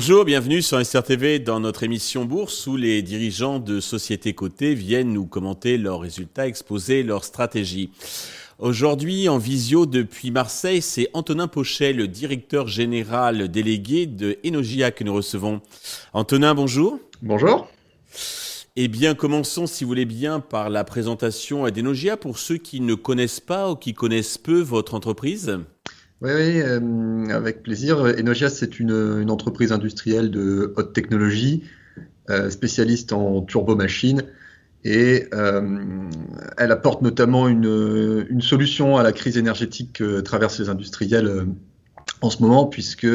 Bonjour, bienvenue sur SRTV dans notre émission Bourse où les dirigeants de sociétés cotées viennent nous commenter leurs résultats, exposer leurs stratégies. Aujourd'hui, en visio depuis Marseille, c'est Antonin Pochet, le directeur général délégué de Enogia que nous recevons. Antonin, bonjour. Bonjour. Eh bien, commençons, si vous voulez bien, par la présentation d'Enogia pour ceux qui ne connaissent pas ou qui connaissent peu votre entreprise. Oui, oui euh, avec plaisir. Enogia, c'est une, entreprise industrielle de haute technologie, euh, spécialiste en turbomachines, et euh, elle apporte notamment une, solution à la crise énergétique que traversent les industriels en ce moment, puisque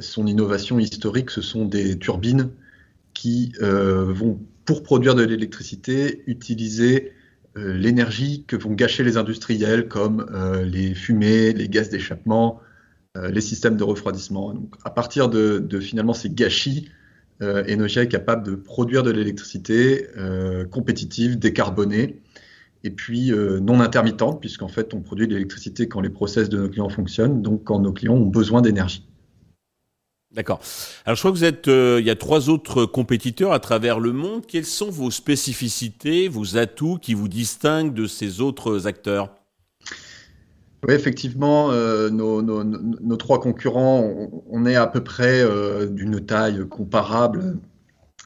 son innovation historique, ce sont des turbines qui vont, pour produire de l'électricité, utiliser euh, l'énergie que vont gâcher les industriels comme euh, les fumées, les gaz d'échappement, euh, les systèmes de refroidissement. Donc, à partir de, finalement ces gâchis, Enogia est capable de produire de l'électricité compétitive, décarbonée, et puis non intermittente, puisqu'en fait on produit de l'électricité quand les process de nos clients fonctionnent, donc quand nos clients ont besoin d'énergie. D'accord. Alors je crois que vous êtes, euh, il y a trois autres compétiteurs à travers le monde. Quelles sont vos spécificités, vos atouts qui vous distinguent de ces autres acteurs? Oui, effectivement, euh, nos, trois concurrents, on, est à peu près euh, d'une taille comparable,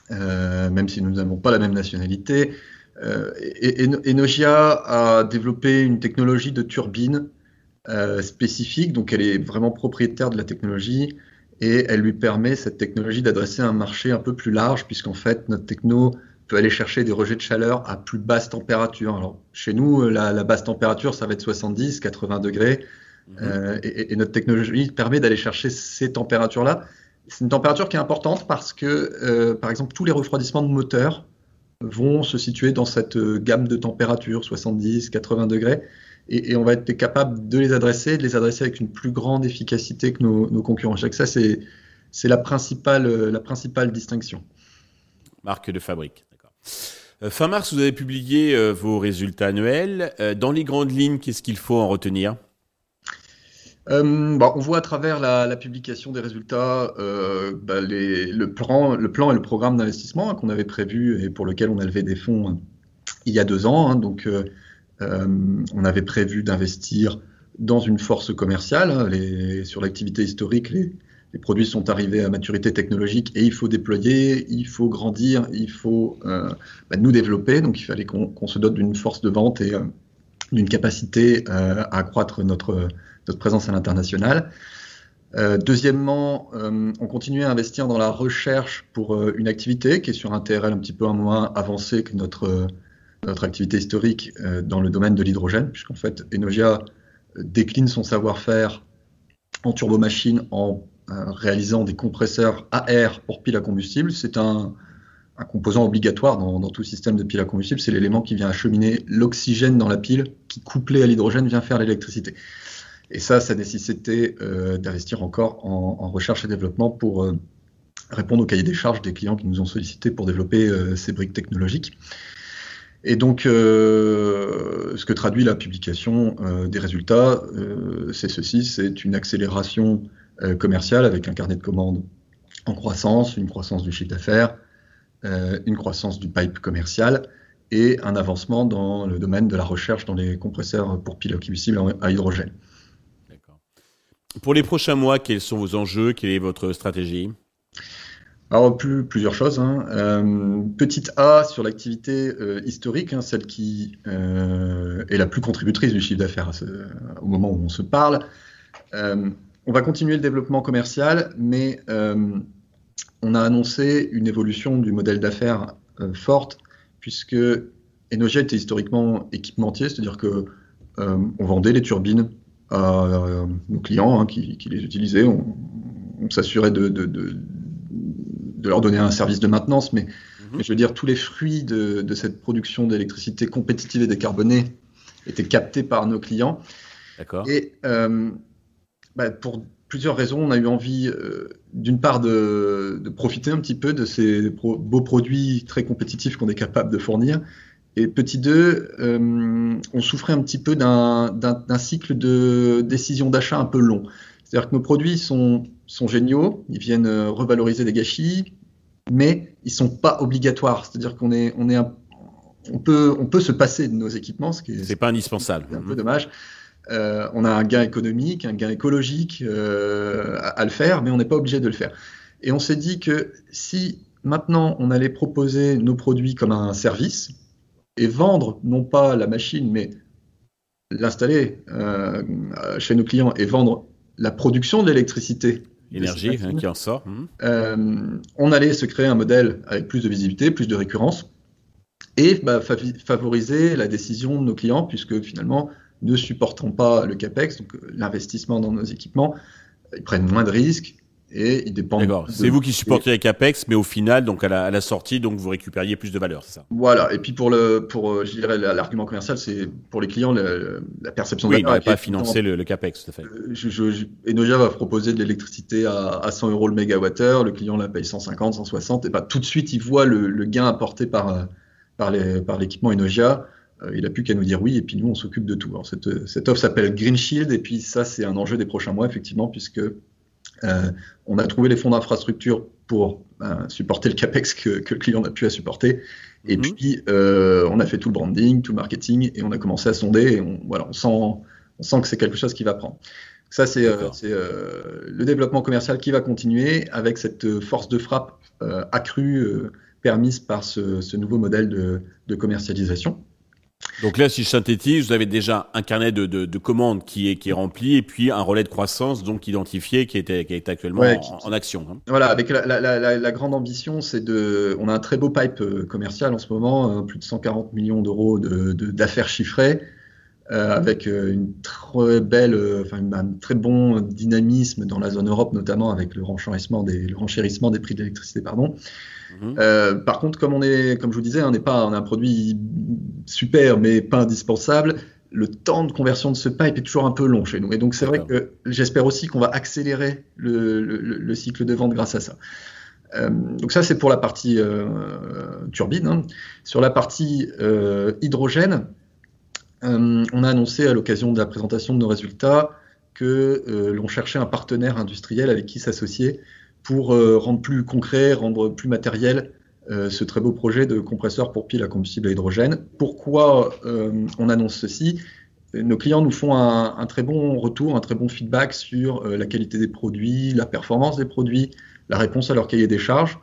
même si nous n'avons pas la même nationalité. Enogia a développé une technologie de turbine spécifique, donc elle est vraiment propriétaire de la technologie et elle lui permet, cette technologie, d'adresser un marché un peu plus large, puisqu'en fait, notre techno peut aller chercher des rejets de chaleur à plus basse température. Alors, chez nous, la, basse température, ça va être 70, 80 degrés, mhm. euh, et, notre technologie permet d'aller chercher ces températures-là. C'est une température qui est importante parce que, euh, par exemple, tous les refroidissements de moteurs vont se situer dans cette gamme de température, 70, 80 degrés et, on va être capable de les adresser, de les adresser avec une plus grande efficacité que nos, concurrents. Je que ça, c'est, la principale, la principale distinction. Marque de fabrique, d'accord. Euh, fin mars, vous avez publié euh, vos résultats annuels. Euh, dans les grandes lignes, qu'est-ce qu'il faut en retenir? On voit à travers la, publication des résultats bah, le, plan, le plan et le programme d'investissement hein, qu'on avait prévu et pour lequel on a levé des fonds il y a deux ans. Hein. donc, euh, on avait prévu d'investir dans une force commerciale. Hein, sur l'activité historique, les, produits sont arrivés à maturité technologique et il faut déployer, il faut grandir, il faut euh, bah, nous développer. Donc il fallait qu'on se dote d'une force de vente et euh, d'une capacité à accroître notre, notre présence à l'international. deuxièmement, on continuait à investir dans la recherche pour une activité qui est sur un TRL un petit peu moins avancé que notre notre activité historique euh, dans le domaine de l'hydrogène, puisqu'en fait, Enogia euh, décline son savoir-faire en turbomachine en euh, réalisant des compresseurs à air pour piles à combustible. C'est un, composant obligatoire dans, tout système de pile à combustible. C'est l'élément qui vient acheminer l'oxygène dans la pile, qui couplé à l'hydrogène vient faire l'électricité. Et ça, ça nécessitait d'investir encore en, recherche et développement pour répondre au cahier des charges des clients qui nous ont sollicité pour développer ces briques technologiques. Et donc, euh, ce que traduit la publication euh, des résultats, euh, c'est ceci, c'est une accélération commerciale avec un carnet de commandes en croissance, une croissance du chiffre d'affaires, une croissance du pipe commercial et un avancement dans le domaine de la recherche dans les compresseurs pour pilotes combustibles à hydrogène. Pour les prochains mois, quels sont vos enjeux? Quelle est votre stratégie? Alors, plus, plusieurs choses. Hein. Euh, petite A sur l'activité euh, historique, hein, celle qui euh, est la plus contributrice du chiffre d'affaires au moment où on se parle. on va continuer le développement commercial, mais on a annoncé une évolution du modèle d'affaires forte, puisque Enogia était historiquement équipementier, c'est-à-dire que on vendait les turbines à nos clients hein, qui, les utilisaient. On, s'assurait de leur donner un service de maintenance, mais, mhm. je veux dire, tous les fruits de, cette production d'électricité compétitive et décarbonée étaient captés par nos clients. D'accord. Et euh, bah, pour plusieurs raisons, on a eu envie, euh, d'une part, de, profiter un petit peu de ces beaux produits très compétitifs qu'on est capable de fournir. Et petit deux, euh, on souffrait un petit peu d'un cycle de décision d'achat un peu long. C'est-à-dire que nos produits sont sont géniaux, ils viennent revaloriser des gâchis, mais ils sont pas obligatoires. C'est-à-dire qu'on est, on est on peut, on peut se passer de nos équipements, ce qui est, c'est pas indispensable. un peu dommage. Euh, on a un gain économique, un gain écologique euh, à, le faire, mais on n'est pas obligé de le faire. Et on s'est dit que si maintenant on allait proposer nos produits comme un service et vendre non pas la machine, mais l'installer euh, chez nos clients et vendre la production de l'électricité énergie hein, qui en sort. Hmm. on allait se créer un modèle avec plus de visibilité, plus de récurrence, et bah, favoriser la décision de nos clients, puisque finalement, ne supportant pas le CAPEX, donc euh, l'investissement dans nos équipements, ils prennent moins de risques et ils dépendent. D'accord. C'est vous qui supportez les CAPEX, mais au final, donc à la, sortie, donc vous récupériez plus de valeur, c'est ça? Voilà. Et puis pour le, pour, euh, je dirais l'argument commercial, c'est pour les clients la perception de valeur. Oui, pas financer le, CAPEX, tout à fait. Euh, je, Enoja va proposer de l'électricité à, 100 euros le mégawattheure, le client la paye 150, 160, et tout de suite il voit le, gain apporté par par l'équipement Enoja. Euh, il n'a plus qu'à nous dire oui, et puis nous, on s'occupe de tout. Alors, cette, cette offre s'appelle Green Shield, et puis ça, c'est un enjeu des prochains mois, effectivement, puisque euh, on a trouvé les fonds d'infrastructure pour euh, supporter le CAPEX que, le client n'a plus à supporter. Et mhm. puis, on a fait tout le branding, tout le marketing, et on a commencé à sonder, et on, voilà, on, sent, on sent que c'est quelque chose qui va prendre. Ça, c'est le développement commercial qui va continuer avec cette force de frappe accrue permise par ce, nouveau modèle de commercialisation. Donc là, si je synthétise, vous avez déjà un carnet de, commandes qui est, qui est rempli et puis un relais de croissance donc identifié qui est, qui est actuellement en, action. Hein. Voilà, avec la, grande ambition, c'est de, on a un très beau pipe euh, commercial en ce moment, euh, plus de 140 millions d'euros d'affaires chiffrées. Euh, avec une très belle, enfin un très bon dynamisme dans la zone Europe, notamment avec le renchérissement des, le renchérissement des prix de l'électricité, pardon. Mhm. Euh, par contre, comme on est, comme je vous disais, on n'est pas, on a un produit super, mais pas indispensable. Le temps de conversion de ce pipe est toujours un peu long chez nous. Et donc, c'est vrai que j'espère aussi qu'on va accélérer le, cycle de vente grâce à ça. Euh, donc ça, c'est pour la partie euh, turbine. Hein. Sur la partie hydrogène, on a annoncé à l'occasion de la présentation de nos résultats que l'on cherchait un partenaire industriel avec qui s'associer pour euh, rendre plus concret, rendre plus matériel euh, ce très beau projet de compresseur pour pile à combustible à hydrogène. Pourquoi euh, on annonce ceci? Nos clients nous font un, très bon retour, un très bon feedback sur la qualité des produits, la performance des produits, la réponse à leur cahier des charges.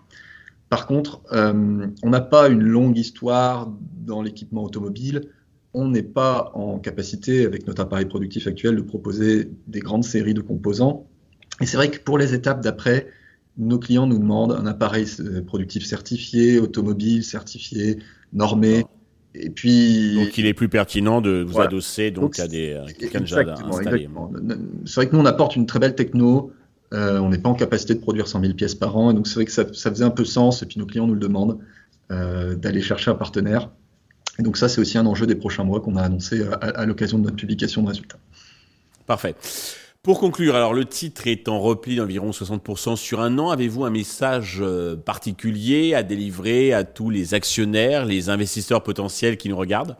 Par contre, on n'a pas une longue histoire dans l'équipement automobile. On n'est pas en capacité, avec notre appareil productif actuel, de proposer des grandes séries de composants. Et c'est vrai que pour les étapes d'après, nos clients nous demandent un appareil euh, productif certifié, automobile certifié, normé. Et puis, donc il est plus pertinent de vous adosser donc, à des installé. C'est vrai que nous on apporte une très belle techno. Euh, on n'est pas en capacité de produire 100 000 pièces par an, et donc c'est vrai que ça, faisait un peu sens. Et puis nos clients nous le demandent euh, d'aller chercher un partenaire. Et donc ça c'est aussi un enjeu des prochains mois qu'on a annoncé à, à l'occasion de notre publication de résultats. Parfait. Pour conclure, alors le titre est en repli d'environ 60% sur un an. Avez-vous un message euh, particulier à délivrer à tous les actionnaires, les investisseurs potentiels qui nous regardent?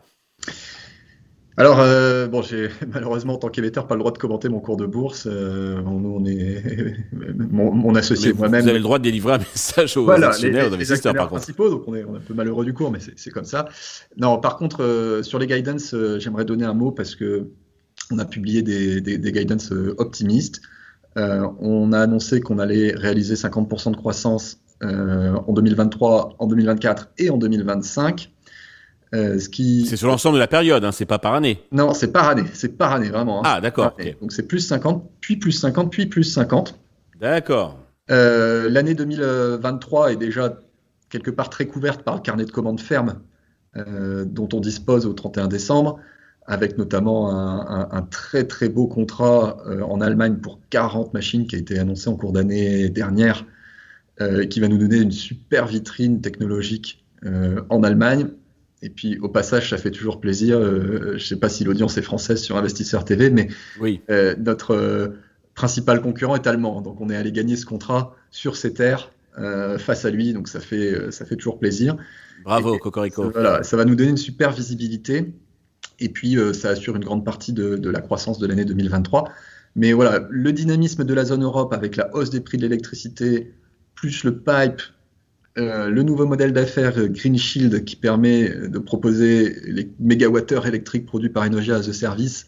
Alors, euh, bon, j'ai malheureusement en tant qu'émetteur pas le droit de commenter mon cours de bourse. Euh, on, est mon, associé moi-même. Vous avez le droit de délivrer un message aux actionnaires, aux investisseurs, par principaux, donc on est, on est, un peu malheureux du cours, mais c'est comme ça. Non, par contre, sur les guidance, j'aimerais donner un mot parce que on a publié des, des, guidance euh, optimistes. Euh, on a annoncé qu'on allait réaliser 50% de croissance euh, en 2023, en 2024 et en 2025. Ce qui... C'est sur l'ensemble de la période, hein, c'est pas par année. Non, c'est par année, c'est par année vraiment. Hein. Ah d'accord. Donc c'est plus 50, puis plus 50, puis plus 50. D'accord. L'année 2023 est déjà quelque part très couverte par le carnet de commandes ferme dont on dispose au 31 décembre avec notamment un, très très beau contrat euh, en Allemagne pour 40 machines qui a été annoncé en cours d'année dernière, euh, qui va nous donner une super vitrine technologique euh, en Allemagne. Et puis au passage, ça fait toujours plaisir. je ne sais pas si l'audience est française sur Investisseur TV, mais oui. notre principal concurrent est allemand, donc on est allé gagner ce contrat sur ces terres face à lui, donc ça fait ça fait toujours plaisir. Bravo, Cocorico. Voilà, ça va nous donner une super visibilité. Et puis, euh, ça assure une grande partie de, la croissance de l'année 2023. Mais voilà, le dynamisme de la zone Europe avec la hausse des prix de l'électricité, plus le pipe, euh, le nouveau modèle d'affaires Green Shield qui permet de proposer les mégawattheures électriques produits par Enogia as a service,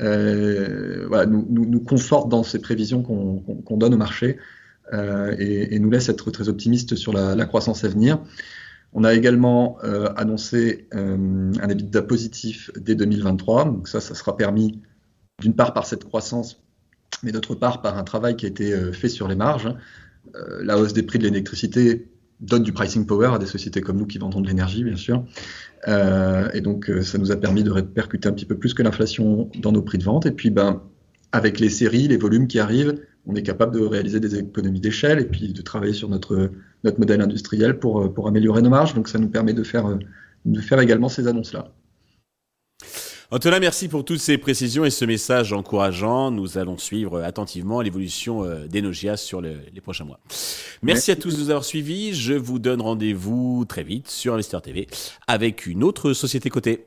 euh, voilà, nous, nous, conforte dans ces prévisions qu'on donne au marché euh, et, et, nous laisse être très optimistes sur la, la croissance à venir. On a également euh, annoncé euh, un EBITDA positif dès 2023. Donc ça, ça sera permis d'une part par cette croissance, mais d'autre part par un travail qui a été euh, fait sur les marges. la hausse des prix de l'électricité donne du pricing power à des sociétés comme nous qui vendons de l'énergie, bien sûr. et donc, ça nous a permis de répercuter un petit peu plus que l'inflation dans nos prix de vente. Et puis, ben, avec les séries, les volumes qui arrivent, on est capable de réaliser des économies d'échelle et puis de travailler sur notre, notre modèle industriel pour, pour améliorer nos marges. Donc ça nous permet de faire, de faire également ces annonces-là. Antonin, merci pour toutes ces précisions et ce message encourageant. Nous allons suivre attentivement l'évolution euh, d'Enogia sur les prochains mois. Merci, à tous de nous avoir suivis. Je vous donne rendez-vous très vite sur Investor TV avec une autre société cotée.